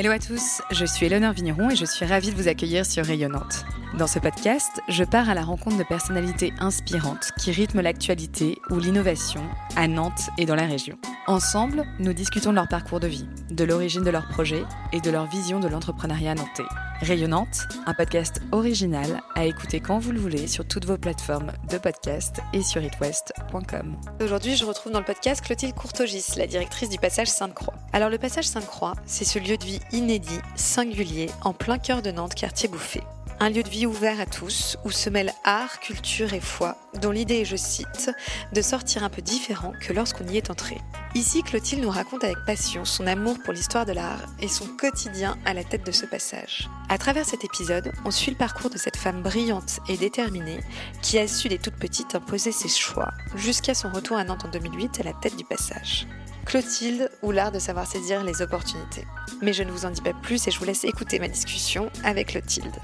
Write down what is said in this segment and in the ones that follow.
Hello à tous, je suis Eleonore Vigneron et je suis ravie de vous accueillir sur Rayonnante. Dans ce podcast, je pars à la rencontre de personnalités inspirantes qui rythment l'actualité ou l'innovation à Nantes et dans la région. Ensemble, nous discutons de leur parcours de vie, de l'origine de leurs projets et de leur vision de l'entrepreneuriat nantais. Rayonnante, un podcast original à écouter quand vous le voulez sur toutes vos plateformes de podcast et sur itwest.com. Aujourd'hui, je retrouve dans le podcast Clotilde Courtogis, la directrice du Passage Sainte-Croix. Alors, le Passage Sainte-Croix, c'est ce lieu de vie inédit, singulier, en plein cœur de Nantes, quartier bouffé. Un lieu de vie ouvert à tous, où se mêlent art, culture et foi, dont l'idée est, je cite, de sortir un peu différent que lorsqu'on y est entré. Ici, Clotilde nous raconte avec passion son amour pour l'histoire de l'art et son quotidien à la tête de ce passage. À travers cet épisode, on suit le parcours de cette femme brillante et déterminée qui a su dès toute petite imposer ses choix, jusqu'à son retour à Nantes en 2008 à la tête du passage. Clotilde ou l'art de savoir saisir les opportunités. Mais je ne vous en dis pas plus et je vous laisse écouter ma discussion avec Clotilde.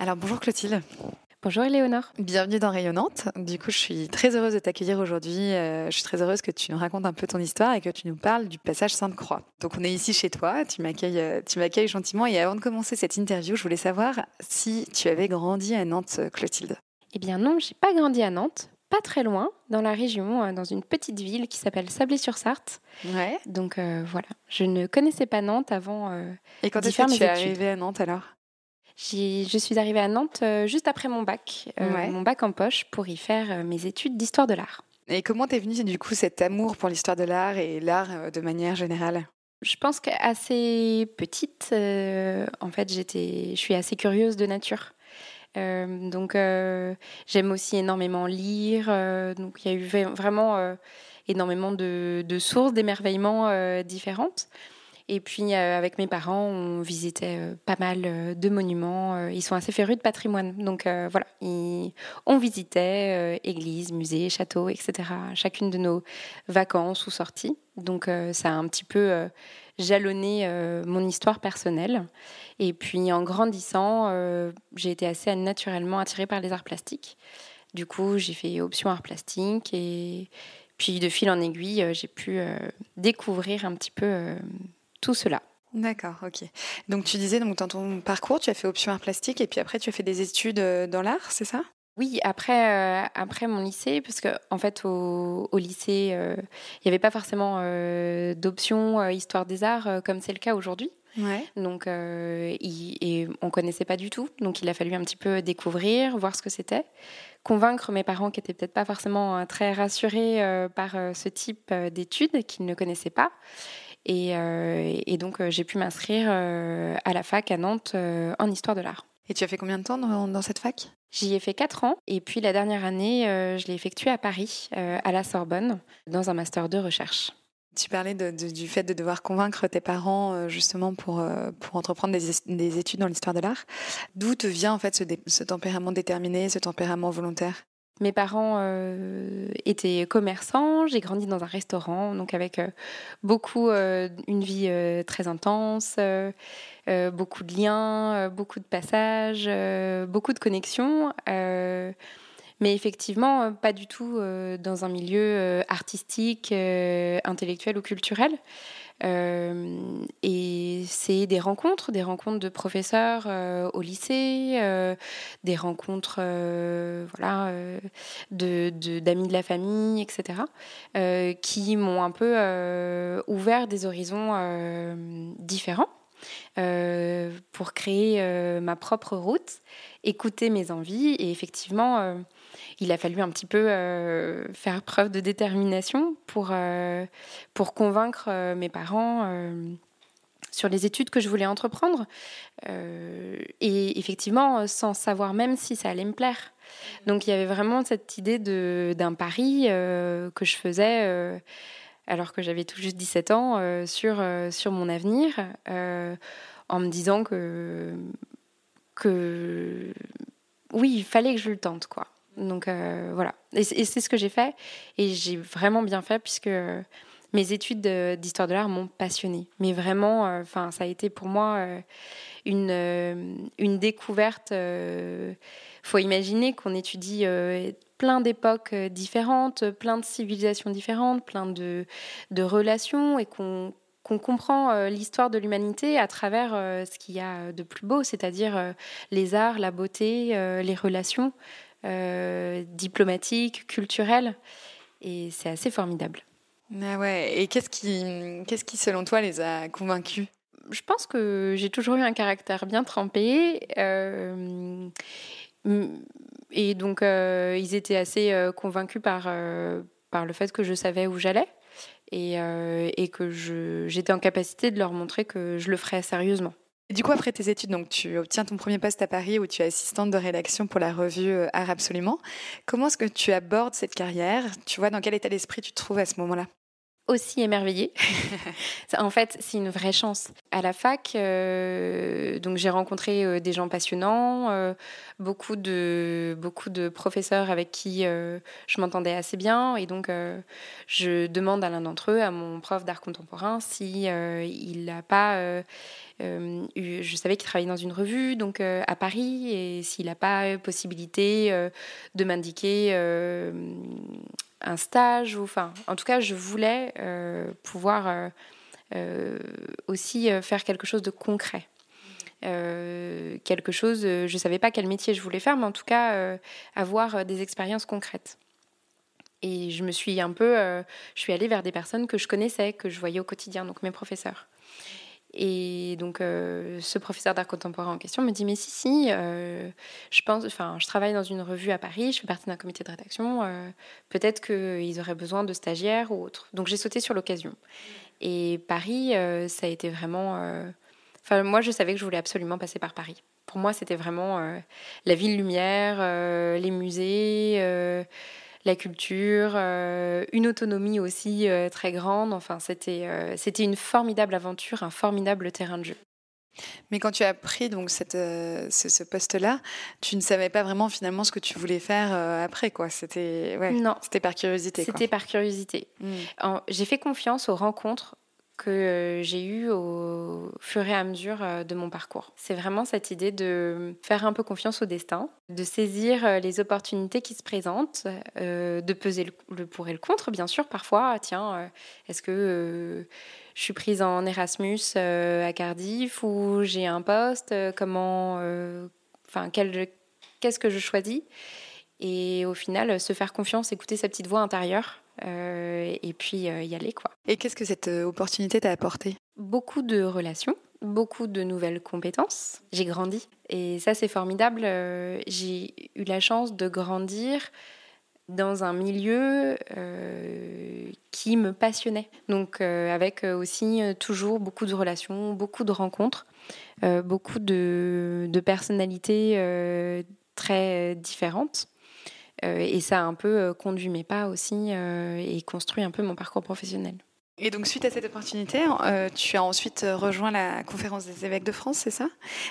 Alors bonjour Clotilde. Bonjour Éléonore. Bienvenue dans Rayonnante. Du coup, je suis très heureuse de t'accueillir aujourd'hui. Euh, je suis très heureuse que tu nous racontes un peu ton histoire et que tu nous parles du passage Sainte-Croix. Donc, on est ici chez toi. Tu m'accueilles, euh, tu m'accueilles gentiment. Et avant de commencer cette interview, je voulais savoir si tu avais grandi à Nantes, Clotilde. Eh bien non, j'ai pas grandi à Nantes. Pas très loin, dans la région, euh, dans une petite ville qui s'appelle Sablé-sur-Sarthe. Ouais. Donc voilà, je ne connaissais pas Nantes avant. et quand est-ce que tu es arrivée à Nantes alors? Je suis arrivée à Nantes euh, juste après mon bac, euh, mon bac en poche, pour y faire euh, mes études d'histoire de l'art. Et comment t'es venue du coup cet amour pour l'histoire de l'art et l'art de manière générale? Je pense qu'assez petite, en fait, j'étais, je suis assez curieuse de nature. donc j'aime aussi énormément lire. donc il y a eu vraiment énormément de, de sources d'émerveillement différentes. Et puis, euh, avec mes parents, on visitait euh, pas mal euh, de monuments. ils sont assez férus de patrimoine. Donc, voilà, on visitait églises, musées, châteaux, etc. Chacune de nos vacances ou sorties. Donc, ça a un petit peu jalonné mon histoire personnelle. Et puis, en grandissant, j'ai été assez naturellement attirée par les arts plastiques. Du coup, j'ai fait option arts plastiques et puis de fil en aiguille, j'ai pu découvrir un petit peu tout cela. D'accord, ok. Donc tu disais donc dans ton parcours, tu as fait option art plastique et puis après tu as fait des études euh, dans l'art, c'est ça? Oui, après, euh, après mon lycée, parce qu'en en fait, au, lycée, euh, il n'y avait pas forcément d'option histoire des arts comme c'est le cas aujourd'hui. Ouais. Donc, et on ne connaissait pas du tout. Donc, il a fallu un petit peu découvrir, voir ce que c'était, convaincre mes parents qui n'étaient peut-être pas forcément très rassurés par ce type d'études qu'ils ne connaissaient pas. Euh, et, donc, euh, j'ai pu m'inscrire euh, à la fac à Nantes en histoire de l'art. Et tu as fait combien de temps dans, cette fac? J'y ai fait 4 ans et puis la dernière année, je l'ai effectué à Paris, à la Sorbonne, dans un master de recherche. Tu parlais du fait de devoir convaincre tes parents justement pour, pour entreprendre des, études dans l'histoire de l'art. D'où te vient en fait ce, ce tempérament déterminé, ce tempérament volontaire? Mes parents euh, étaient commerçants, j'ai grandi dans un restaurant, donc avec euh, beaucoup, euh, une vie très intense, beaucoup de liens, beaucoup de passages, beaucoup de connexions. mais effectivement, pas du tout dans un milieu artistique, intellectuel ou culturel. Euh, et c'est des rencontres, des rencontres de professeurs euh, au lycée, euh, des rencontres voilà, de, d'amis de, la famille, etc., qui m'ont un peu ouvert des horizons différents. Pour créer ma propre route, écouter mes envies et effectivement il a fallu un petit peu euh, faire preuve de détermination pour, euh, pour convaincre euh, mes parents sur les études que je voulais entreprendre. et effectivement, sans savoir même si ça allait me plaire. Donc il y avait vraiment cette idée d'un pari que je faisais alors que j'avais tout juste 17 ans sur, sur mon avenir, en me disant que, que oui, il fallait que je le tente. quoi. Donc euh, voilà. Et, c'est ce que j'ai fait. Et j'ai vraiment bien fait puisque mes études d'histoire de l'art m'ont passionnée. Mais vraiment, euh, enfin, ça a été pour moi euh, une, une découverte. Il faut imaginer qu'on étudie plein d'époques différentes, plein de civilisations différentes, plein de, de relations et qu'on qu'on comprend l'histoire de l'humanité à travers ce qu'il y a de plus beau, c'est-à-dire les arts, la beauté, les relations diplomatiques, culturelles. Et c'est assez formidable. Ah ouais. Et qu'est-ce qui, qu'est-ce qui, selon toi, les a convaincus? Je pense que j'ai toujours eu un caractère bien trempé. Euh, et donc, euh, ils étaient assez euh, convaincus par, par le fait que je savais où j'allais et, et que j'étais en capacité de leur montrer que je le ferais sérieusement. Du coup, après tes études, donc tu obtiens ton premier poste à Paris où tu es assistante de rédaction pour la revue euh, Art Absolument. Comment est-ce que tu abordes cette carrière? Tu vois, dans quel état d'esprit tu te trouves à ce moment-là? Aussi émerveillée. en fait, c'est une vraie chance. À la fac, euh, donc j'ai rencontré euh, des gens passionnants, beaucoup de beaucoup de professeurs avec qui je m'entendais assez bien, et donc je demande à l'un d'entre eux, à mon prof d'art contemporain, si il n'a pas euh, je savais qu'il travaillait dans une revue, donc euh, à Paris, et s'il n'a pas possibilité euh, de m'indiquer un stage, ou enfin, en tout cas, je voulais pouvoir aussi faire quelque chose de concret. quelque chose, je savais pas quel métier je voulais faire, mais en tout cas, avoir des expériences concrètes. Et je me suis un peu, je suis allée vers des personnes que je connaissais, que je voyais au quotidien, donc mes professeurs. Et donc, euh, ce professeur d'art contemporain en question me dit Mais si, si, euh, je pense, enfin, je travaille dans une revue à Paris, je fais partie d'un comité de rédaction, euh, peut-être qu'ils auraient besoin de stagiaires ou autres. Donc, j'ai sauté sur l'occasion. Et Paris, ça a été vraiment. Enfin, moi, je savais que je voulais absolument passer par Paris. Pour moi, c'était vraiment la ville lumière, les musées la culture, euh, une autonomie aussi euh, très grande. Enfin, c'était euh, c'était une formidable aventure, un formidable terrain de jeu. Mais quand tu as pris donc cette, ce, poste-là, tu ne savais pas vraiment finalement ce que tu voulais faire après, quoi. C'était ouais, non, c'était par curiosité. C'était par curiosité. Hmm. J'ai fait confiance aux rencontres que euh, j'ai eu au fur et à mesure euh, de mon parcours. C'est vraiment cette idée de faire un peu confiance au destin, de saisir euh, les opportunités qui se présentent, de peser le, pour et le contre, bien sûr, parfois. Tiens, est-ce que je suis prise en Erasmus à Cardiff ou j'ai un poste Comment, enfin, qu'est-ce que je choisis? Et au final, se faire confiance, écouter sa petite voix intérieure euh, et puis euh, y aller. Quoi. Et qu'est-ce que cette euh, opportunité t'a apporté? Beaucoup de relations, beaucoup de nouvelles compétences. J'ai grandi et ça c'est formidable. J'ai eu la chance de grandir dans un milieu qui me passionnait. Donc avec aussi toujours beaucoup de relations, beaucoup de rencontres, beaucoup de, de personnalités très différentes. Euh, et ça a un peu euh, conduit mes pas aussi euh, et construit un peu mon parcours professionnel. Et donc, suite à cette opportunité, tu as ensuite rejoint la conférence des évêques de France, c'est ça?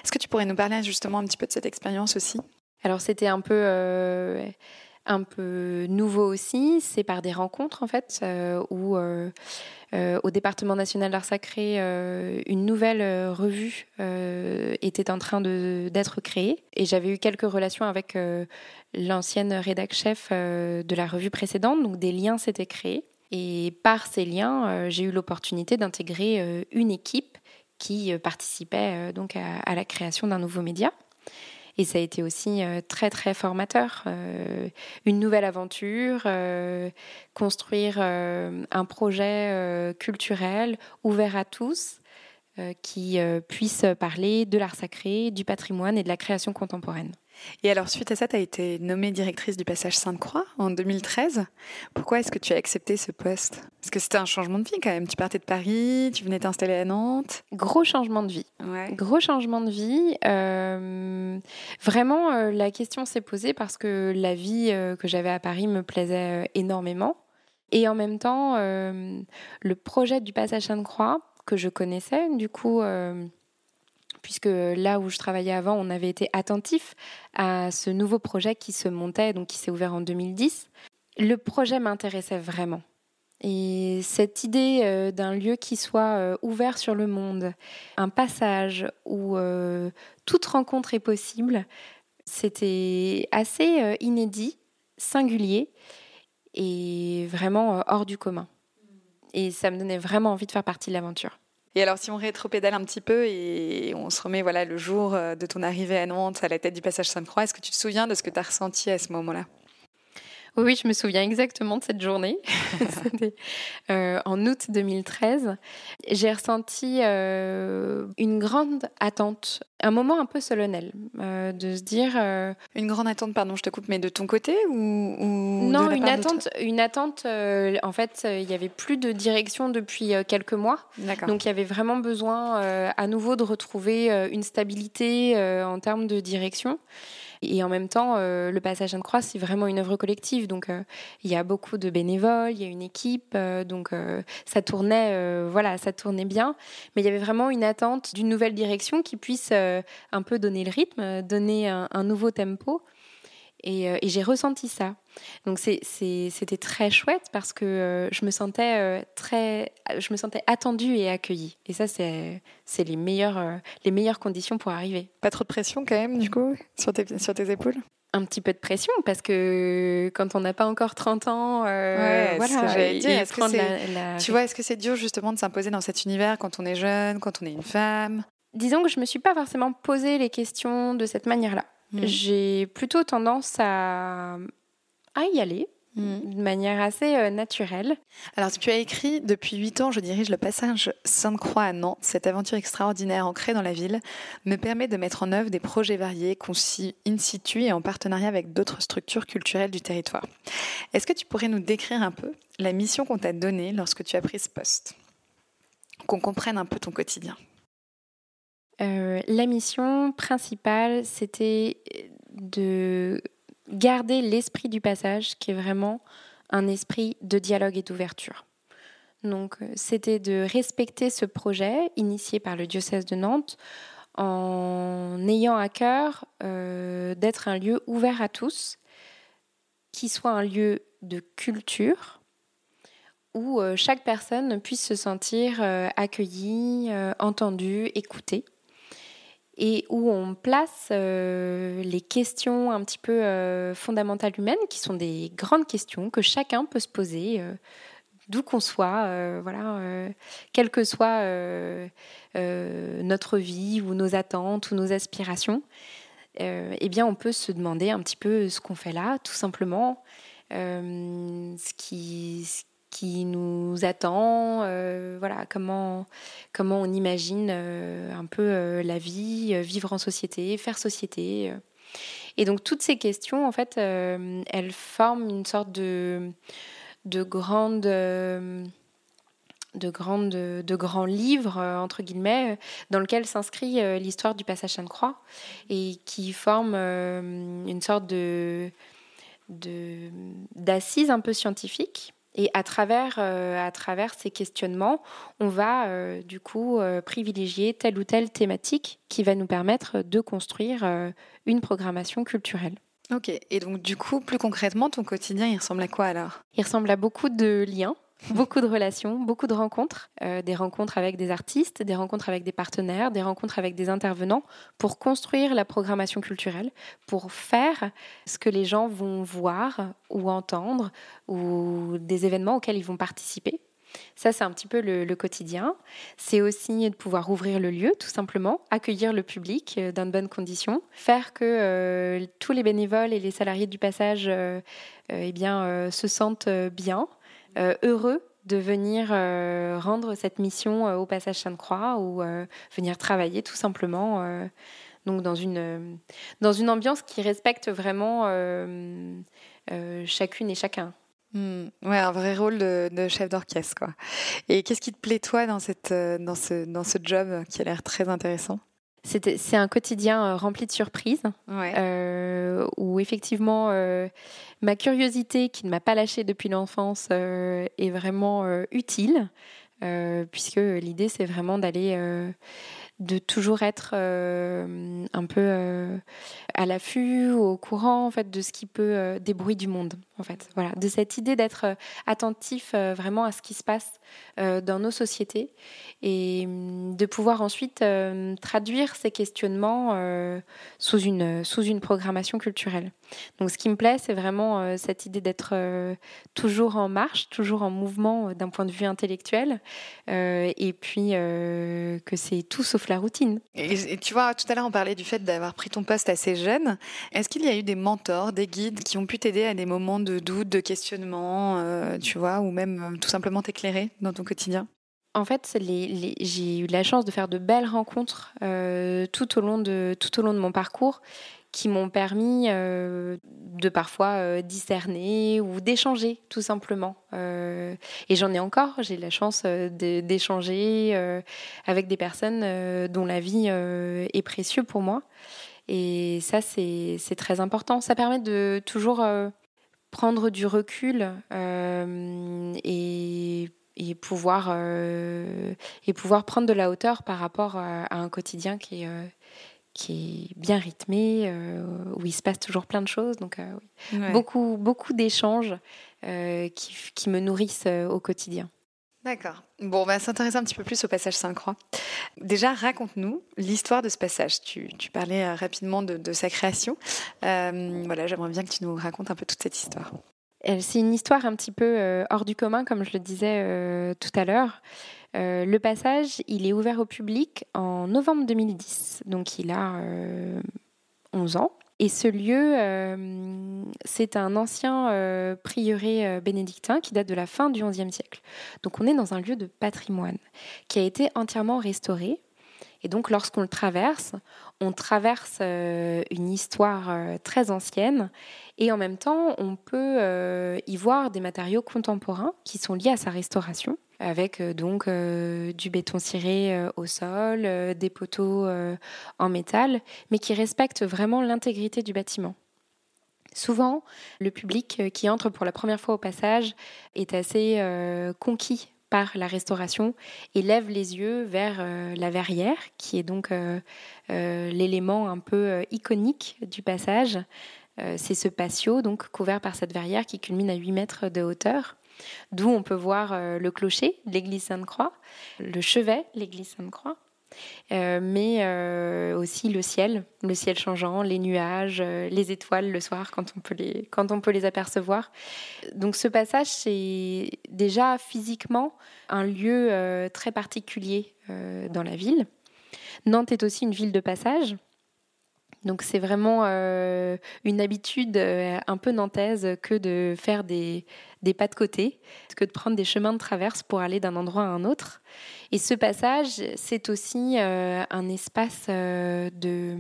Est-ce que tu pourrais nous parler justement un petit peu de cette expérience aussi? Alors, c'était un peu, un peu nouveau aussi. C'est par des rencontres, en fait, où au département national d'art sacré, une nouvelle revue était en train d'être créée. Et j'avais eu quelques relations avec l'ancienne rédac chef euh, de la revue précédente, donc des liens s'étaient créés. Et par ces liens, euh, j'ai eu l'opportunité d'intégrer euh, une équipe qui participait donc à, la création d'un nouveau média. Et ça a été aussi très très formateur. une nouvelle aventure, construire un projet culturel ouvert à tous qui puisse parler de l'art sacré, du patrimoine et de la création contemporaine. Et alors, suite à ça, tu as été nommée directrice du Passage Sainte-Croix en 2013. Pourquoi est-ce que tu as accepté ce poste? Parce que c'était un changement de vie quand même. Tu partais de Paris, tu venais t'installer à Nantes. Gros changement de vie. Gros changement de vie. Euh, vraiment, euh, la question s'est posée parce que la vie euh, que j'avais à Paris me plaisait énormément. Et en même temps, le projet du Passage Sainte-Croix, que je connaissais, du coup puisque là où je travaillais avant, on avait été attentif à ce nouveau projet qui se montait, donc qui s'est ouvert en 2010. Le projet m'intéressait vraiment. Et cette idée euh, d'un lieu qui soit euh, ouvert sur le monde, un passage où euh, toute rencontre est possible, c'était assez inédit, singulier et vraiment hors du commun. Et ça me donnait vraiment envie de faire partie de l'aventure. Et alors, si on rétropédale un petit peu et on se remet voilà, le jour de ton arrivée à Nantes, à la tête du passage Sainte-Croix, est-ce que tu te souviens de ce que tu as ressenti à ce moment-là? Oui, je me souviens exactement de cette journée. euh, en août 2013. J'ai ressenti euh, une grande attente, un moment un peu solennel, euh, de se dire. Euh, une grande attente, pardon, je te coupe, mais de ton côté ou, Non, une, attente, une attente. en fait, il y avait plus de direction depuis quelques mois. Donc, il y avait vraiment besoin à nouveau de retrouver une stabilité en termes de direction. Et en même temps, euh, le passage de croix, c'est vraiment une œuvre collective. Donc, euh, il y a beaucoup de bénévoles, il y a une équipe. Euh, donc, ça tournait, voilà, ça tournait bien. Mais il y avait vraiment une attente d'une nouvelle direction qui puisse un peu donner le rythme, donner un nouveau tempo. Euh, et, j'ai ressenti ça. Donc c'était très chouette parce que euh, je me sentais euh, très, je me sentais attendue et accueillie. Et ça c'est les meilleures les meilleures conditions pour arriver. Pas trop de pression quand même du coup sur tes sur tes épaules? Un petit peu de pression parce que quand on n'a pas encore 30 ans, ouais, voilà, dire. Tu vois, est-ce que c'est dur justement de s'imposer dans cet univers quand on est jeune, quand on est une femme? Disons que je me suis pas forcément posé les questions de cette manière-là. Mm. j'ai plutôt tendance à, à y aller mm. de manière assez euh, naturelle. Alors, tu as écrit Depuis huit ans, je dirige le passage Sainte-Croix à Nantes. Cette aventure extraordinaire ancrée dans la ville me permet de mettre en œuvre des projets variés, conçus in situ et en partenariat avec d'autres structures culturelles du territoire. Est-ce que tu pourrais nous décrire un peu la mission qu'on t'a donnée lorsque tu as pris ce poste? Qu'on comprenne un peu ton quotidien. Euh, la mission principale, c'était de garder l'esprit du passage, qui est vraiment un esprit de dialogue et d'ouverture. Donc, euh, c'était de respecter ce projet initié par le diocèse de Nantes en ayant à cœur euh, d'être un lieu ouvert à tous, qui soit un lieu de culture, où chaque personne puisse se sentir accueillie, entendue, écoutée et où on place euh, les questions un petit peu euh, fondamentales humaines, qui sont des grandes questions que chacun peut se poser, euh, d'où qu'on soit, voilà, quelle que soit notre vie ou nos attentes ou nos aspirations. eh bien, on peut se demander un petit peu ce qu'on fait là, tout simplement, ce qui, qui nous attend, euh, voilà, comment, comment on imagine euh, un peu euh, la vie, vivre en société, faire société. Et donc toutes ces questions, en fait, elles forment une sorte de, de grande... de, grandes, de grands livres, entre guillemets, dans lequel s'inscrit l'histoire du passage Sainte-Croix et qui forme une sorte de d'assises un peu scientifiques et à travers, euh, à travers ces questionnements, on va euh, du coup euh, privilégier telle ou telle thématique qui va nous permettre de construire une programmation culturelle. Ok, et donc du coup, plus concrètement, ton quotidien, il ressemble à quoi alors? Il ressemble à beaucoup de liens beaucoup de relations, beaucoup de rencontres, euh, des rencontres avec des artistes, des rencontres avec des partenaires, des rencontres avec des intervenants pour construire la programmation culturelle, pour faire ce que les gens vont voir ou entendre ou des événements auxquels ils vont participer. Ça, c'est un petit peu le, quotidien. C'est aussi de pouvoir ouvrir le lieu, tout simplement, accueillir le public euh, dans de bonnes conditions, faire que euh, tous les bénévoles et les salariés du passage eh bien, se sentent bien, heureux de venir euh, rendre cette mission euh, au passage Sainte-Croix ou venir travailler tout simplement donc dans une, dans une ambiance qui respecte vraiment chacune et chacun. Hmm. ouais, un vrai rôle de, chef d'orchestre, quoi. Et qu'est-ce qui te plaît, toi, dans, cette, dans, ce, dans ce job qui a l'air très intéressant? C'est un quotidien euh, rempli de surprises, euh, où effectivement euh, ma curiosité, qui ne m'a pas lâchée depuis l'enfance, est vraiment utile, puisque l'idée c'est vraiment d'aller, de toujours être un peu à l'affût, au courant en fait de ce qui peut des bruits du monde en fait. Voilà, de cette idée d'être attentif vraiment à ce qui se passe dans nos sociétés et hum, de pouvoir ensuite traduire ces questionnements sous une sous une programmation culturelle. Donc ce qui me plaît, c'est vraiment cette idée d'être toujours en marche, toujours en mouvement d'un point de vue intellectuel, et puis que c'est tout sauf la routine. Et, tu vois, tout à l'heure on parlait du fait d'avoir pris ton poste assez jeune. Est-ce qu'il y a eu des mentors, des guides qui ont pu t'aider à des moments de doute, de questionnement, euh, tu vois, ou même euh, tout simplement t'éclairer dans ton quotidien? En fait, j'ai eu la chance de faire de belles rencontres euh, tout, au long de, tout au long de mon parcours qui m'ont permis euh, de parfois euh, discerner ou d'échanger tout simplement. Euh, et j'en ai encore, j'ai la chance d'échanger avec des personnes dont la vie est précieuse pour moi. Et ça, c'est très important. Ça permet de toujours prendre du recul et et pouvoir, et pouvoir prendre de la hauteur par rapport à, à un quotidien qui est, qui est bien rythmé, euh, où il se passe toujours plein de choses. Donc, euh, beaucoup, beaucoup d'échanges euh, qui, qui, me nourrissent au quotidien. D'accord. Bon, on va s'intéresser un petit peu plus au passage Saint-Croix. Déjà, raconte-nous l'histoire de ce passage. Tu, tu parlais rapidement de, de sa création. voilà, j'aimerais bien que tu nous racontes un peu toute cette histoire. C'est une histoire un petit peu hors du commun, comme je le disais tout à l'heure. Euh, le passage, il est ouvert au public en novembre 2010, donc il a 11 euh, ans. Et ce lieu, euh, c'est un ancien prieuré bénédictin qui date de la fin du XIe siècle. Donc on est dans un lieu de patrimoine qui a été entièrement restauré. Et donc lorsqu'on le traverse, on traverse une histoire très ancienne et en même temps on peut y voir des matériaux contemporains qui sont liés à sa restauration avec euh, donc euh, du béton ciré euh, au sol, des poteaux en métal, mais qui respectent vraiment l'intégrité du bâtiment. Souvent, le public qui entre pour la première fois au passage est assez conquis par la restauration et lève les yeux vers la verrière, qui est donc l'élément un peu iconique du passage. C'est ce patio donc couvert par cette verrière qui culmine à 8 mètres de hauteur d'où on peut voir euh, le clocher, l'église Sainte-Croix, le chevet, l'église Sainte-Croix. Euh, mais euh, aussi le ciel, le ciel changeant, les nuages, les étoiles le soir quand on peut les, quand on peut les apercevoir. Donc ce passage, c'est déjà physiquement un lieu très particulier dans la ville. Nantes est aussi une ville de passage. Donc c'est vraiment euh, une habitude euh, un peu nantaise que de faire des, des, pas de côté, que de prendre des chemins de traverse pour aller d'un endroit à un autre. Et ce passage, c'est aussi euh, un espace de,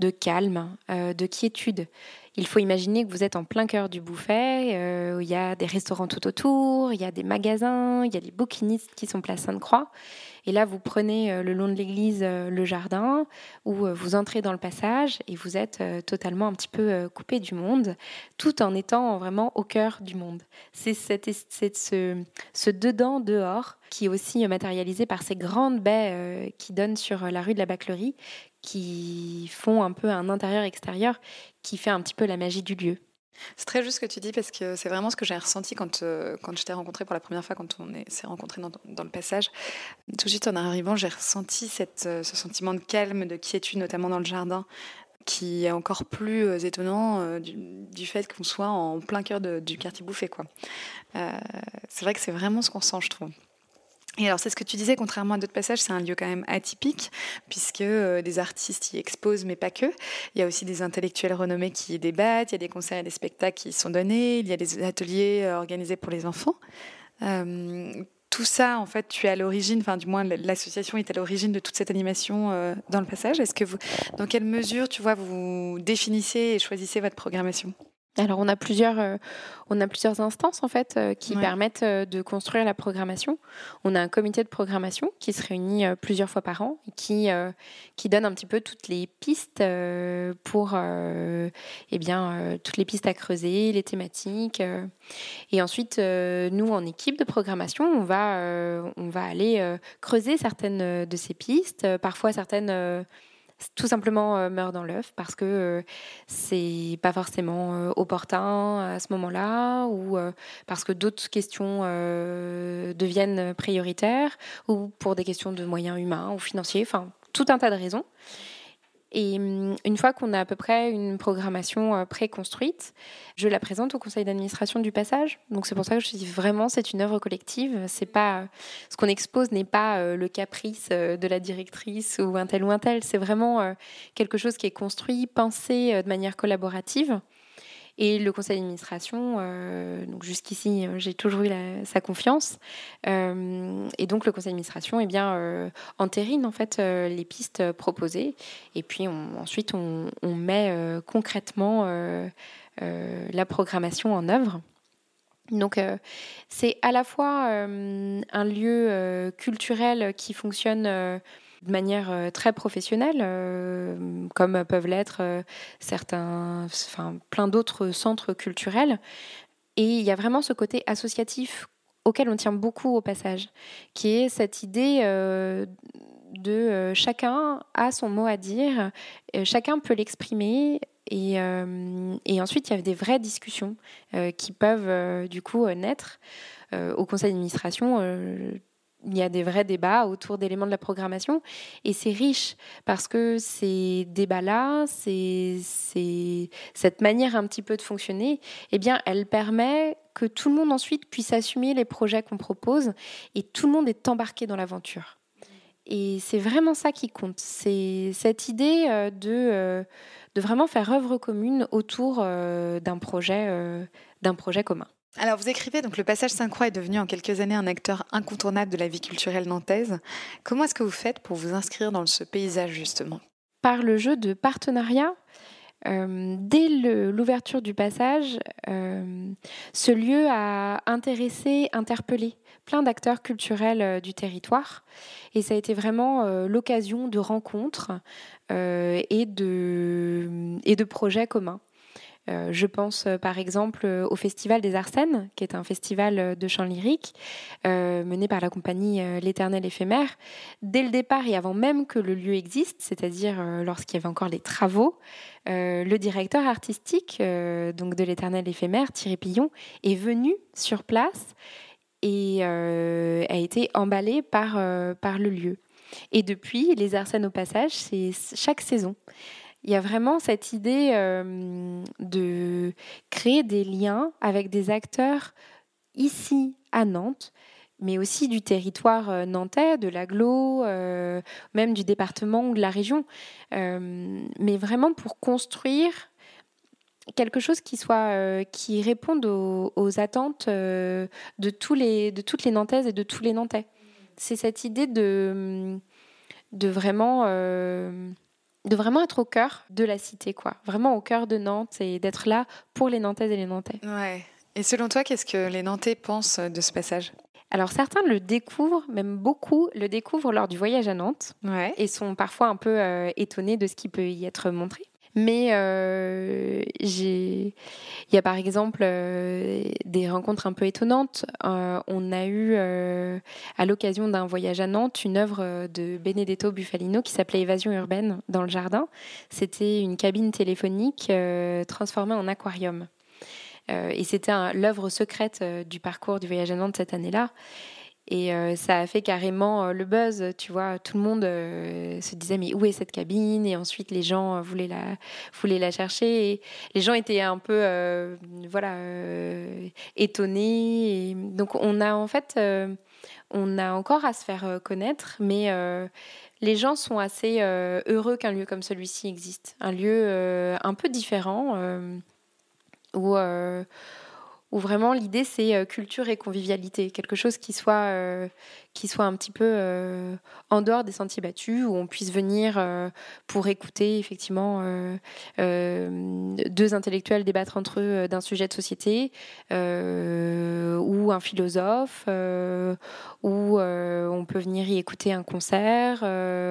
de calme, de quiétude. Il faut imaginer que vous êtes en plein cœur du Bouffet, il y a des restaurants tout autour, il y a des magasins, il y a des bouquinistes qui sont place Sainte-Croix. Et là, vous prenez euh, le long de l'église euh, le jardin, où euh, vous entrez dans le passage et vous êtes totalement un petit peu coupé du monde, tout en étant vraiment au cœur du monde. C'est ce, ce dedans-dehors qui est aussi matérialisé par ces grandes baies qui donnent sur la rue de la Baclerie, qui font un peu un intérieur-extérieur qui fait un petit peu la magie du lieu. C'est très juste ce que tu dis parce que c'est vraiment ce que j'ai ressenti quand, euh, quand je t'ai rencontré pour la première fois, quand on s'est rencontré dans, dans, le passage. Tout de suite en arrivant, j'ai ressenti cette, euh, ce sentiment de calme, de quiétude, notamment dans le jardin, qui est encore plus euh, étonnant du, fait qu'on soit en plein cœur du quartier bouffé. C'est vrai que c'est vraiment ce qu'on sent, je trouve. Et alors, c'est ce que tu disais, contrairement à d'autres passages, c'est un lieu quand même atypique, puisque euh, des artistes y exposent, mais pas que. Il y a aussi des intellectuels renommés qui y débattent, il y a des concerts et des spectacles qui y sont donnés, il y a des ateliers euh, organisés pour les enfants. Euh, tout ça, en fait, tu es à l'origine, enfin, du moins, l'association est à l'origine de toute cette animation dans le passage. Est-ce que vous, dans quelle mesure, tu vois, vous définissez et choisissez votre programmation? Alors on a plusieurs, euh, on a plusieurs instances en fait euh, qui permettent euh, de construire la programmation. On a un comité de programmation qui se réunit plusieurs fois par an et qui qui donne un petit peu toutes les pistes pour eh bien toutes les pistes à creuser, les thématiques. et ensuite nous en équipe de programmation on va on va aller creuser certaines de ces pistes, parfois certaines tout simplement meurt dans l'œuf parce que c'est pas forcément opportun à ce moment-là ou parce que d'autres questions deviennent prioritaires ou pour des questions de moyens humains ou financiers, enfin tout un tas de raisons. Et hum, une fois qu'on a à peu près une programmation euh, préconstruite, je la présente au conseil d'administration du passage. Donc c'est pour ça que je dis vraiment c'est une œuvre collective. C'est pas ce qu'on expose n'est pas euh, le caprice euh, de la directrice ou un tel ou un tel. C'est vraiment quelque chose qui est construit, pensé de manière collaborative. Et le conseil d'administration, euh, jusqu'ici, euh, j'ai toujours eu sa confiance. Euh, et donc le conseil d'administration, eh bien, entérine en fait les pistes proposées. Et puis ensuite, on, on met concrètement la programmation en œuvre. Donc c'est à la fois un lieu culturel qui fonctionne de manière euh, très professionnelle, euh, comme peuvent l'être euh, certains, enfin plein d'autres centres culturels. Et il y a vraiment ce côté associatif auquel on tient beaucoup au passage, qui est cette idée de chacun a son mot à dire, chacun peut l'exprimer. Et, et, ensuite, il y a des vraies discussions qui peuvent du coup naître. au conseil d'administration, il y a des vrais débats autour d'éléments de la programmation et c'est riche parce que ces débats-là, cette manière un petit peu de fonctionner, eh bien, elle permet que tout le monde ensuite puisse assumer les projets qu'on propose et tout le monde est embarqué dans l'aventure. Et c'est vraiment ça qui compte. C'est cette idée euh, de, euh, de vraiment faire œuvre commune autour euh, d'un projet, d'un projet commun. Alors vous écrivez donc le passage Saint-Croix est devenu en quelques années un acteur incontournable de la vie culturelle nantaise. Comment est-ce que vous faites pour vous inscrire dans ce paysage justement? Par le jeu de partenariat. Euh, dès l'ouverture du passage, euh, ce lieu a intéressé, interpellé plein d'acteurs culturels euh, du territoire. Et ça a été vraiment l'occasion de rencontres et, de, et de projets communs. Euh, je pense euh, par exemple euh, au Festival des Arsènes, qui est un festival de chant lyrique mené par la compagnie L'Éternel éphémère. Dès le départ et avant même que le lieu existe, c'est-à-dire lorsqu'il y avait encore les travaux, le directeur artistique donc de L'Éternel éphémère, Thierry Pillon, est venu sur place et a été emballé par, par le lieu. Et depuis, les Arsènes au passage, c'est chaque saison il y a vraiment cette idée euh, de créer des liens avec des acteurs ici à Nantes, mais aussi du territoire euh, nantais, de l'agglo, euh, même du département ou de la région, mais vraiment pour construire quelque chose qui soit qui réponde aux, attentes de tous les de toutes les Nantaises et de tous les Nantais. C'est cette idée de de vraiment de vraiment être au cœur de la cité, quoi. Vraiment au cœur de Nantes et d'être là pour les Nantaises et les Nantais. Ouais. Et selon toi, qu'est-ce que les Nantais pensent de ce passage? Alors certains le découvrent, même beaucoup le découvrent lors du voyage à Nantes ouais. et sont parfois un peu euh, étonnés de ce qui peut y être montré. Mais euh, il y a par exemple euh, des rencontres un peu étonnantes. Euh, on a eu à l'occasion d'un voyage à Nantes une œuvre de Benedetto Buffalino qui s'appelait Évasion urbaine dans le jardin. C'était une cabine téléphonique transformée en aquarium. et c'était l'œuvre secrète du parcours du voyage à Nantes cette année-là. Et euh, ça a fait carrément euh, le buzz, tu vois. Tout le monde euh, se disait mais où est cette cabine? Et ensuite les gens voulaient la, voulaient la chercher. Les gens étaient un peu, voilà, étonnés. Donc on a en fait, on a encore à se faire connaître, mais les gens sont assez heureux qu'un lieu comme celui-ci existe, un lieu un peu différent où où vraiment l'idée c'est euh, culture et convivialité, quelque chose qui soit, euh, qui soit un petit peu euh, en dehors des sentiers battus, où on puisse venir pour écouter effectivement deux intellectuels débattre entre eux d'un sujet de société, ou un philosophe, où on peut venir y écouter un concert,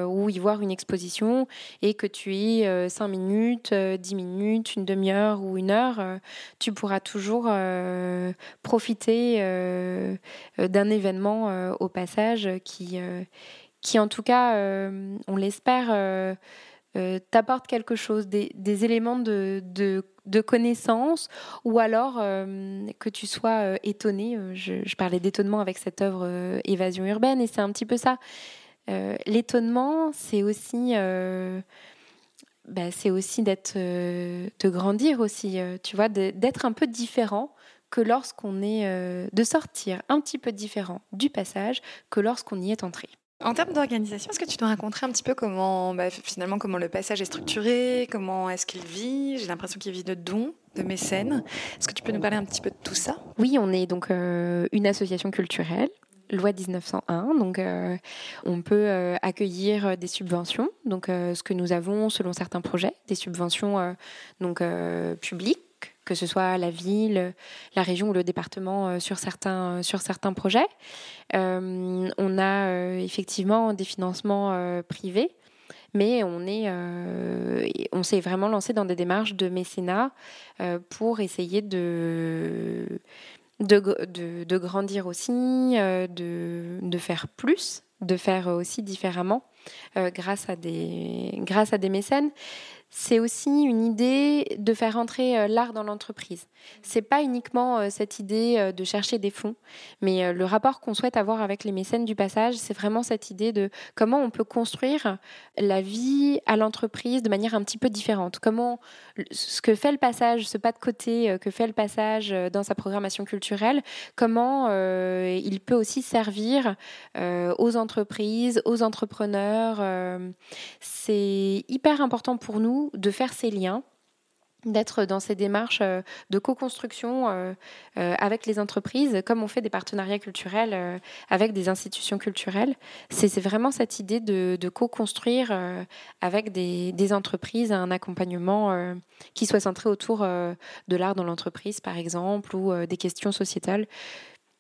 ou y voir une exposition, et que tu aies cinq minutes, dix minutes, une demi-heure ou une heure, tu pourras toujours profiter euh, d'un événement euh, au passage qui, qui en tout cas, on l'espère, t'apporte quelque chose, des, éléments de, de, connaissance, ou alors que tu sois étonné. Je, parlais d'étonnement avec cette œuvre Évasion urbaine, et c'est un petit peu ça. L'étonnement, c'est aussi bah, c'est aussi d'être, euh, de grandir aussi, euh, tu vois, d'être un peu différent que lorsqu'on est, euh, de sortir un petit peu différent du passage que lorsqu'on y est entré. En termes d'organisation, est-ce que tu nous raconterais un petit peu comment, bah, finalement, comment le passage est structuré, comment est-ce qu'il vit? J'ai l'impression qu'il vit de dons, de mécènes. Est-ce que tu peux nous parler un petit peu de tout ça? Oui, on est donc une association culturelle loi 1901. Donc, euh, on peut euh, accueillir des subventions. Donc, euh, ce que nous avons selon certains projets, des subventions donc publiques que ce soit la ville, la région ou le département sur certains, sur certains projets. on a effectivement des financements privés, mais on est, on s'est vraiment lancé dans des démarches de mécénat pour essayer de de, de, grandir aussi, euh, de, de, faire plus, de faire aussi différemment euh, grâce, à des, grâce à des mécènes c'est aussi une idée de faire entrer euh, l'art dans l'entreprise. C'est pas uniquement euh, cette idée euh, de chercher des fonds, mais le rapport qu'on souhaite avoir avec les mécènes du passage, c'est vraiment cette idée de comment on peut construire la vie à l'entreprise de manière un petit peu différente. Comment ce que fait le passage, ce pas de côté que fait le passage dans sa programmation culturelle, comment il peut aussi servir aux entreprises, aux entrepreneurs. c'est hyper important pour nous de faire ces liens d'être dans ces démarches euh, de co-construction euh, euh, avec les entreprises, comme on fait des partenariats culturels avec des institutions culturelles. C'est vraiment cette idée de, co-construire avec des, des, entreprises un accompagnement qui soit centré autour de l'art dans l'entreprise, par exemple, ou des questions sociétales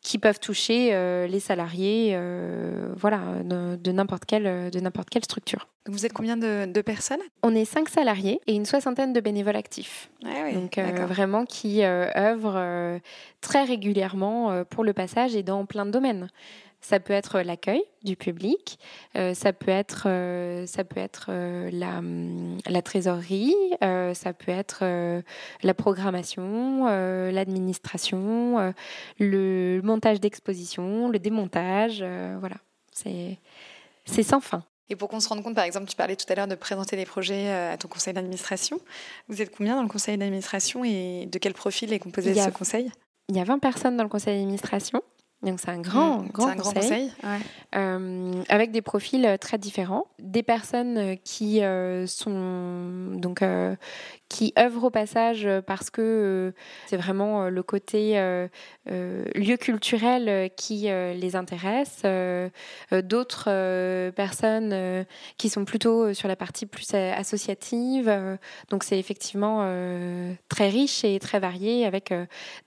qui peuvent toucher euh, les salariés euh, voilà, de, n'importe quelle, de n'importe quelle structure. Vous êtes combien de, personnes? On est cinq salariés et une soixantaine de bénévoles actifs. Ah Donc euh, vraiment qui œuvrent très régulièrement pour le passage et dans plein de domaines. Ça peut être l'accueil du public, euh, ça peut être, euh, ça peut être euh, la, la, trésorerie, ça peut être la programmation, l'administration, le montage d'exposition, le démontage. voilà, c'est sans fin. Et pour qu'on se rende compte, par exemple, tu parlais tout à l'heure de présenter des projets à ton conseil d'administration. Vous êtes combien dans le conseil d'administration et de quel profil est composé ce conseil? Il y a 20 personnes dans le conseil d'administration. Donc c'est un grand, mmh, grand, un conseil, grand conseil euh, avec des profils euh, très différents, des personnes euh, qui euh, sont donc euh, qui œuvrent au passage parce que c'est vraiment le côté lieu culturel qui les intéresse, d'autres personnes qui sont plutôt sur la partie plus associative. donc c'est effectivement très riche et très varié avec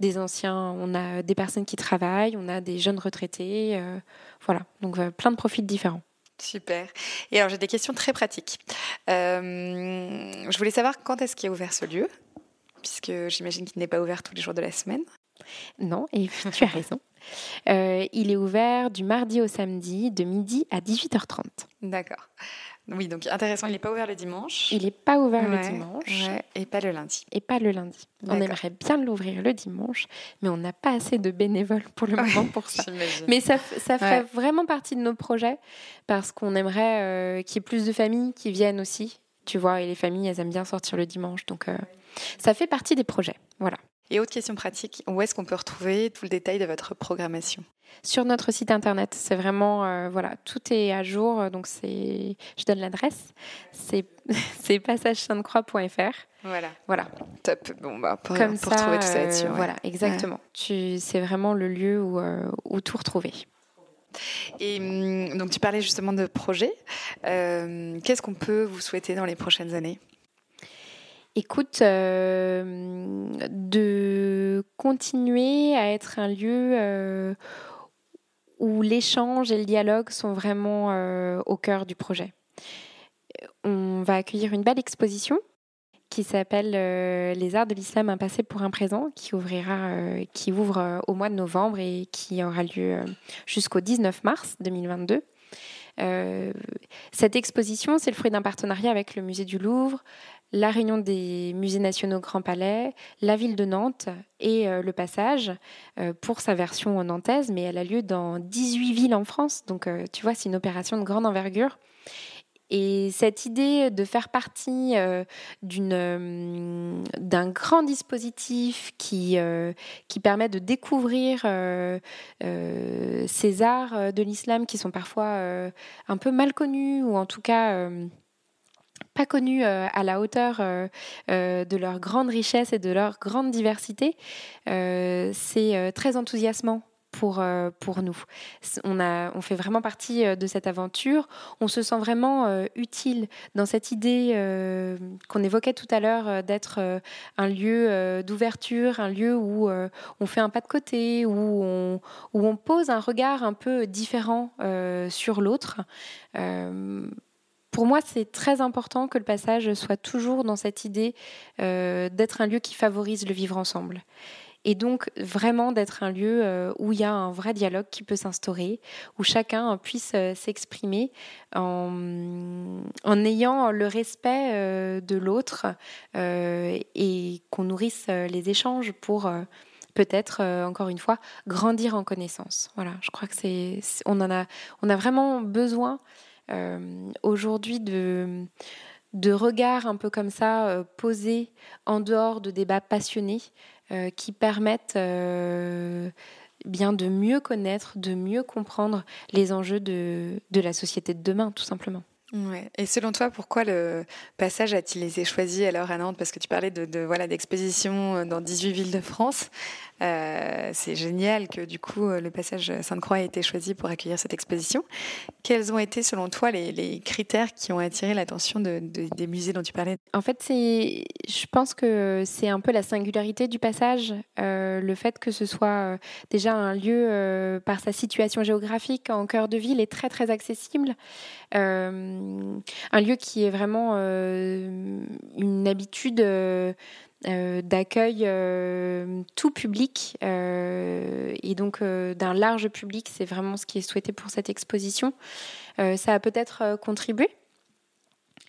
des anciens, on a des personnes qui travaillent, on a des jeunes retraités. Euh, voilà, donc euh, plein de profils différents. Super. Et alors j'ai des questions très pratiques. Euh, je voulais savoir quand est-ce qu'il a ouvert ce lieu, puisque j'imagine qu'il n'est pas ouvert tous les jours de la semaine. Non, et tu as raison. il est ouvert du mardi au samedi de midi à 18h30. D'accord. Oui, donc intéressant, il n'est pas ouvert le dimanche. Il n'est pas ouvert le dimanche. et pas le lundi. Et pas le lundi. On aimerait bien l'ouvrir le dimanche, mais on n'a pas assez de bénévoles pour le moment pour ça. mais ça, ça fait vraiment partie de nos projets parce qu'on aimerait euh, qu'il y ait plus de familles qui viennent aussi. Tu vois, et les familles, elles aiment bien sortir le dimanche. Donc, euh, ça fait partie des projets. Voilà. Et autre question pratique, où est-ce qu'on peut retrouver tout le détail de votre programmation? Sur notre site internet, c'est vraiment euh, voilà, tout est à jour. Donc c'est, je donne l'adresse, c'est c'est passagesainte-croix.fr. Voilà. Voilà. Top. Bon bah pour, Comme pour trouver tout ça là-dessus. Euh, voilà, exactement. Tu, c'est vraiment le lieu où, euh, où tout retrouver. Et hum, donc tu parlais justement de projets. qu'est-ce qu'on peut vous souhaiter dans les prochaines années? Écoute, euh, de continuer à être un lieu euh, où l'échange et le dialogue sont vraiment euh, au cœur du projet. On va accueillir une belle exposition qui s'appelle Les Arts de l'Islam, un passé pour un présent, qui ouvrira, qui ouvre au mois de novembre et qui aura lieu jusqu'au 19 mars 2022. cette exposition, c'est le fruit d'un partenariat avec le musée du Louvre, la Réunion des musées nationaux Grand Palais, la ville de Nantes et le Passage pour sa version nantaise, mais elle a lieu dans 18 villes en France. Donc tu vois, c'est une opération de grande envergure. Et cette idée de faire partie euh, euh, d'un grand dispositif qui, euh, qui permet de découvrir ces arts de l'islam qui sont parfois un peu mal connus ou en tout cas pas connus à la hauteur de leur grande richesse et de leur grande diversité, c'est très enthousiasmant pour, euh, pour nous. On, a, on fait vraiment partie euh, de cette aventure. On se sent vraiment euh, utile dans cette idée qu'on évoquait tout à l'heure d'être un lieu d'ouverture, un lieu où on fait un pas de côté, où on, où on pose un regard un peu différent sur l'autre. Pour moi, c'est très important que le passage soit toujours dans cette idée d'être un lieu qui favorise le vivre ensemble et donc vraiment d'être un lieu euh, où il y a un vrai dialogue qui peut s'instaurer, où chacun puisse euh, s'exprimer en, ayant le respect euh, de l'autre et qu'on nourrisse les échanges pour peut-être encore une fois grandir en connaissance. Voilà, je crois que c'est on en a on a vraiment besoin aujourd'hui de regards un peu comme ça posés en dehors de débats passionnés euh, qui permettent euh, bien de mieux connaître, de mieux comprendre les enjeux de la société de demain, tout simplement. Et selon toi, pourquoi le passage a-t-il été choisi alors à Nantes? Parce que tu parlais de, voilà d'expositions dans 18 villes de France. Euh, c'est génial que du coup le passage Sainte-Croix ait été choisi pour accueillir cette exposition. Quels ont été selon toi les, critères qui ont attiré l'attention de, des musées dont tu parlais? En fait, je pense que c'est un peu la singularité du passage, euh, le fait que ce soit euh, déjà un lieu par sa situation géographique en cœur de ville est très très accessible, un lieu qui est vraiment une habitude euh, d'accueil euh, tout public euh, et donc d'un large public. C'est vraiment ce qui est souhaité pour cette exposition. ça a peut-être contribué.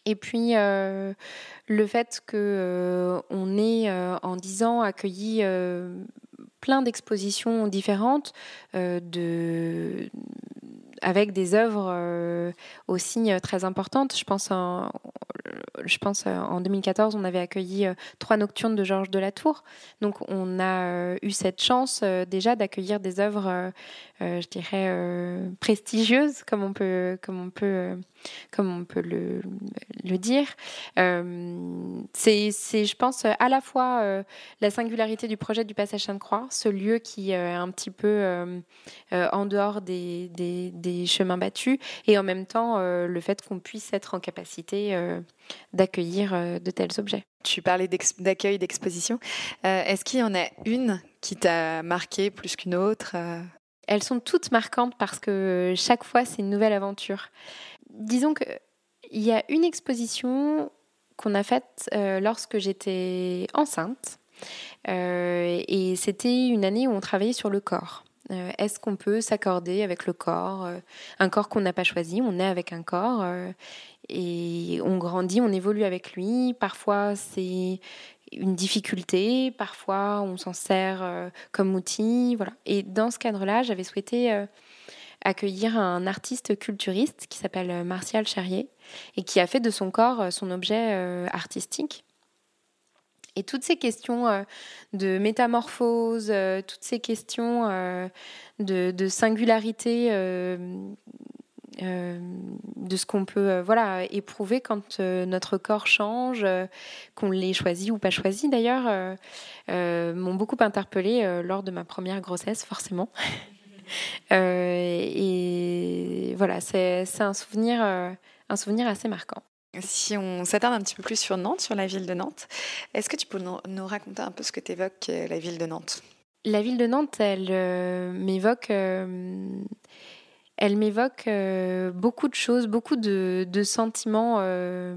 Et puis le fait que on ait en dix ans accueilli plein d'expositions différentes de avec des œuvres aussi très importantes. Je pense en, je pense euh, en 2014, on avait accueilli euh, trois nocturnes de Georges de la Tour. Donc on a euh, eu cette chance déjà d'accueillir des œuvres, je dirais, prestigieuses, comme on peut, comme on peut, comme on peut le, le dire. c'est, je pense, à la fois la singularité du projet du Passage Sainte-Croix, ce lieu qui est un petit peu en dehors des, des, des, chemins battus, et en même temps le fait qu'on puisse être en capacité d'accueillir euh, de tels objets. Tu parlais d'accueil, d'exposition. Euh, est-ce qu'il y en a une qui t'a marqué plus qu'une autre euh? Elles sont toutes marquantes parce que chaque fois, c'est une nouvelle aventure. Disons qu'il y a une exposition qu'on a faite lorsque j'étais enceinte. et c'était une année où on travaillait sur le corps. Est-ce qu'on peut s'accorder avec le corps Un corps qu'on n'a pas choisi, on est avec un corps et on grandit, on évolue avec lui. Parfois, c'est une difficulté, parfois, on s'en sert euh, comme outil. Voilà. Et dans ce cadre-là, j'avais souhaité euh, accueillir un artiste culturiste qui s'appelle euh, Martial Charrier et qui a fait de son corps son objet artistique. Et toutes ces questions de métamorphose, toutes ces questions de, de singularité euh, de ce qu'on peut euh, voilà éprouver quand euh, notre corps change, qu'on l'ait choisi ou pas choisi d'ailleurs, m'ont beaucoup interpellée lors de ma première grossesse forcément. et voilà, c'est un souvenir, un souvenir assez marquant. Si on s'attarde un petit peu plus sur Nantes, sur la ville de Nantes, est-ce que tu peux nous, raconter un peu ce que tu évoques la ville de Nantes? La ville de Nantes, elle m'évoque elle m'évoque euh, beaucoup de choses, beaucoup de, sentiments euh,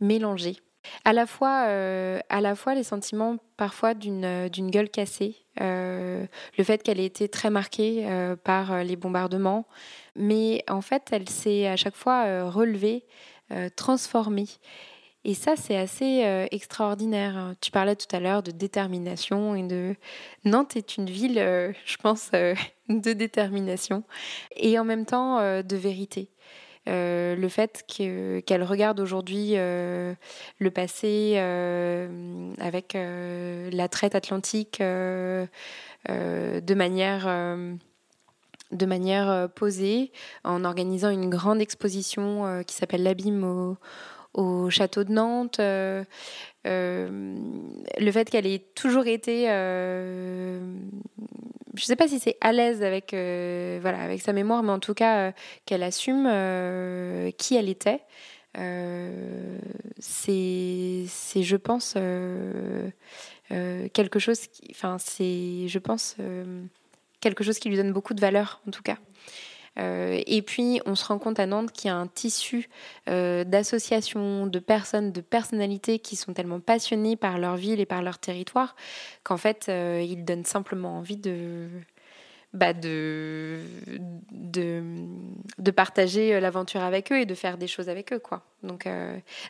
mélangés. À la, fois, euh, à la fois les sentiments parfois d'une gueule cassée, le fait qu'elle ait été très marquée par les bombardements, Mais en fait, elle s'est à chaque fois relevée, transformée. Et ça, c'est assez euh, extraordinaire. Tu parlais tout à l'heure de détermination et de... Nantes est une ville, euh, je pense, euh, de détermination et en même temps de vérité. le fait qu'elle regarde aujourd'hui le passé avec la traite atlantique de manière de manière posée, en organisant une grande exposition qui s'appelle l'abîme au, au château de Nantes. Euh, euh, le fait qu'elle ait toujours été, euh, je ne sais pas si c'est à l'aise avec, voilà, avec sa mémoire, mais en tout cas qu'elle assume qui elle était. c'est, je pense, quelque chose qui, enfin, c'est, je pense, quelque chose qui lui donne beaucoup de valeur, en tout cas. Euh, et puis, on se rend compte à Nantes qu'il y a un tissu euh, d'associations, de personnes, de personnalités qui sont tellement passionnées par leur ville et par leur territoire qu'en fait, euh, ils donnent simplement envie de, bah de, de, partager l'aventure avec eux et de faire des choses avec eux. Quoi. Donc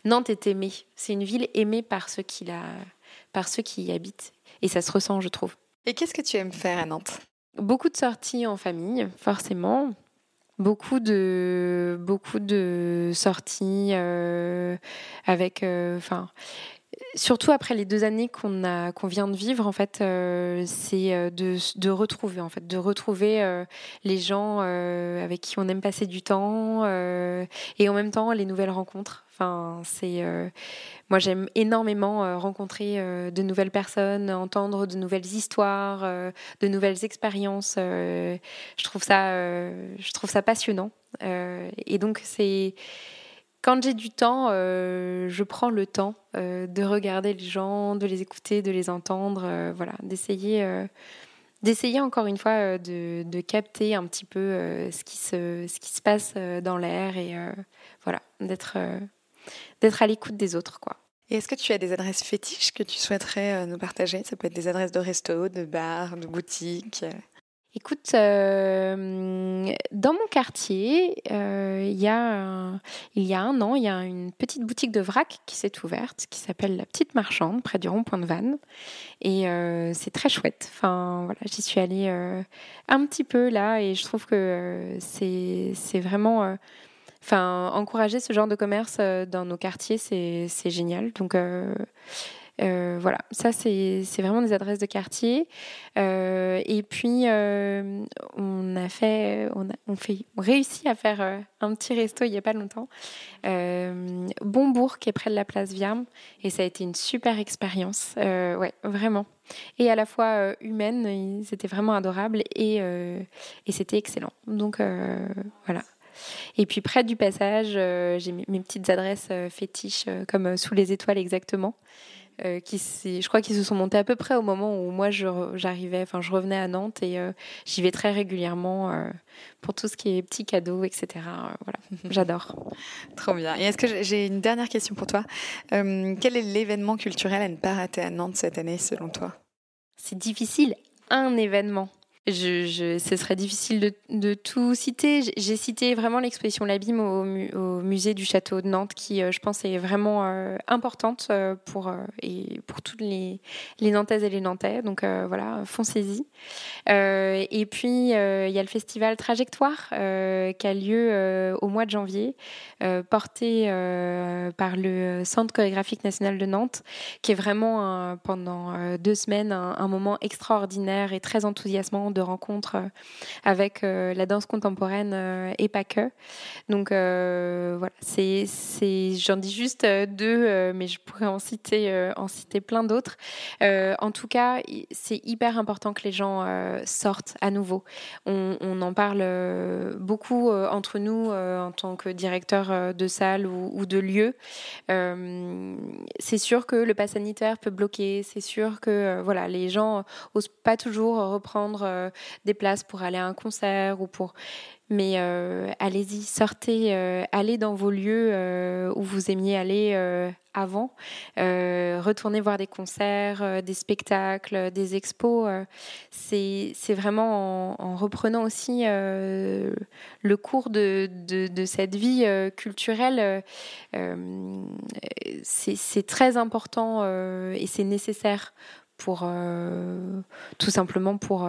Nantes est aimée. C'est une ville aimée par ceux, qui la, par ceux qui y habitent. Et ça se ressent, je trouve. Et qu'est-ce que tu aimes faire à Nantes? Beaucoup de sorties en famille, forcément. Beaucoup de sorties euh, avec euh, surtout après les deux années qu'on a qu'on vient de vivre en fait euh, c'est de, de, retrouver en fait de retrouver les gens avec qui on aime passer du temps et en même temps les nouvelles rencontres enfin c'est moi, j'aime énormément euh, rencontrer euh, de nouvelles personnes, entendre de nouvelles histoires, euh, de nouvelles expériences. je trouve ça, je trouve ça passionnant. et donc, c'est quand j'ai du temps, je prends le temps de regarder les gens, de les écouter, de les entendre, voilà, d'essayer, d'essayer encore une fois de, de, capter un petit peu ce qui se, ce qui se passe dans l'air et voilà, d'être, d'être à l'écoute des autres, quoi. Et est-ce que tu as des adresses fétiches que tu souhaiterais euh, nous partager? Ça peut être des adresses de resto, de bar, de boutique. Écoute, euh, dans mon quartier, euh, il, y a il y a un an, il y a une petite boutique de vrac qui s'est ouverte, qui s'appelle La Petite Marchande, près du rond-point de Vannes. Et c'est très chouette. Enfin, voilà, j'y suis allée un petit peu là et je trouve que c'est vraiment enfin, encourager ce genre de commerce euh, dans nos quartiers, c'est génial. Donc, euh, euh, voilà, ça c'est vraiment des adresses de quartier. et puis on a fait, on a on fait, à faire un petit resto il y a pas longtemps, Bonbourg qui est près de la place Viarme, et ça a été une super expérience. ouais, vraiment. Et à la fois humaine, c'était vraiment adorable et, et c'était excellent. Donc voilà. Et puis près du passage, euh, j'ai mes petites adresses euh, fétiches, euh, comme sous les étoiles exactement. Qui je crois qu'ils se sont montés à peu près au moment où moi j'arrivais, enfin je revenais à Nantes et j'y vais très régulièrement pour tout ce qui est petits cadeaux, etc. voilà, j'adore. Trop bien. Et est-ce que j'ai une dernière question pour toi Quel est l'événement culturel à ne pas rater à Nantes cette année selon toi? C'est difficile. Un événement. Ce serait difficile de, tout citer. J'ai cité vraiment l'exposition L'Abîme au, musée du château de Nantes, qui, euh, je pense, est vraiment euh, importante euh, pour, et pour toutes les, Nantaises et les Nantais. Donc voilà, foncez-y. et puis, il y a le festival Trajectoire qui a lieu au mois de janvier, porté par le Centre chorégraphique national de Nantes, qui est vraiment pendant deux semaines un moment extraordinaire et très enthousiasmant de rencontres euh, avec euh, la danse contemporaine euh, et pas que. Donc voilà, j'en dis juste deux, mais je pourrais en citer, en citer plein d'autres. en tout cas, c'est hyper important que les gens sortent à nouveau. On, en parle beaucoup entre nous en tant que directeur de salle ou, de lieu. c'est sûr que le pass sanitaire peut bloquer. C'est sûr que voilà, les gens osent pas toujours reprendre des places pour aller à un concert ou pour mais allez-y, sortez, allez dans vos lieux où vous aimiez aller avant. Euh, retourner voir des concerts, euh, des spectacles, des expos, euh, c'est vraiment en, reprenant aussi le cours de, de, cette vie culturelle. c'est très important et c'est nécessaire pour tout simplement pour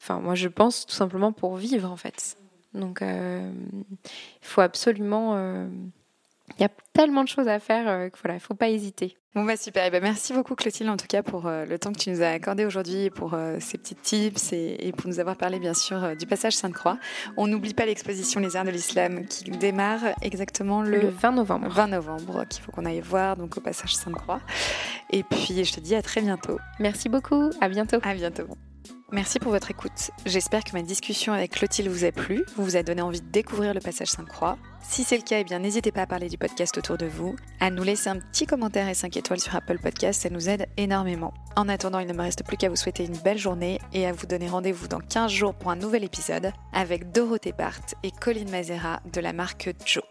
enfin moi je pense tout simplement pour vivre en fait donc il faut absolument il y a tellement de choses à faire euh, qu'il voilà, ne faut pas hésiter. Bon bah super, et bah merci beaucoup Clotilde en tout cas pour euh, le temps que tu nous as accordé aujourd'hui et pour euh, ces petits tips et, pour nous avoir parlé bien sûr du passage Sainte-Croix. On n'oublie pas l'exposition Les Arts de l'Islam qui démarre exactement le, 20 novembre. 20 novembre, qu'il faut qu'on aille voir donc au passage Sainte-Croix. Et puis je te dis à très bientôt. Merci beaucoup, à bientôt. À bientôt. Merci pour votre écoute. J'espère que ma discussion avec Clotilde vous a plu, vous a donné envie de découvrir le passage Sainte-Croix. Si c'est le cas, eh bien n'hésitez pas à parler du podcast autour de vous, à nous laisser un petit commentaire et 5 étoiles sur Apple Podcast, ça nous aide énormément. En attendant, il ne me reste plus qu'à vous souhaiter une belle journée et à vous donner rendez-vous dans 15 jours pour un nouvel épisode avec Dorothée Barthes et Colline Mazera de la marque Joe.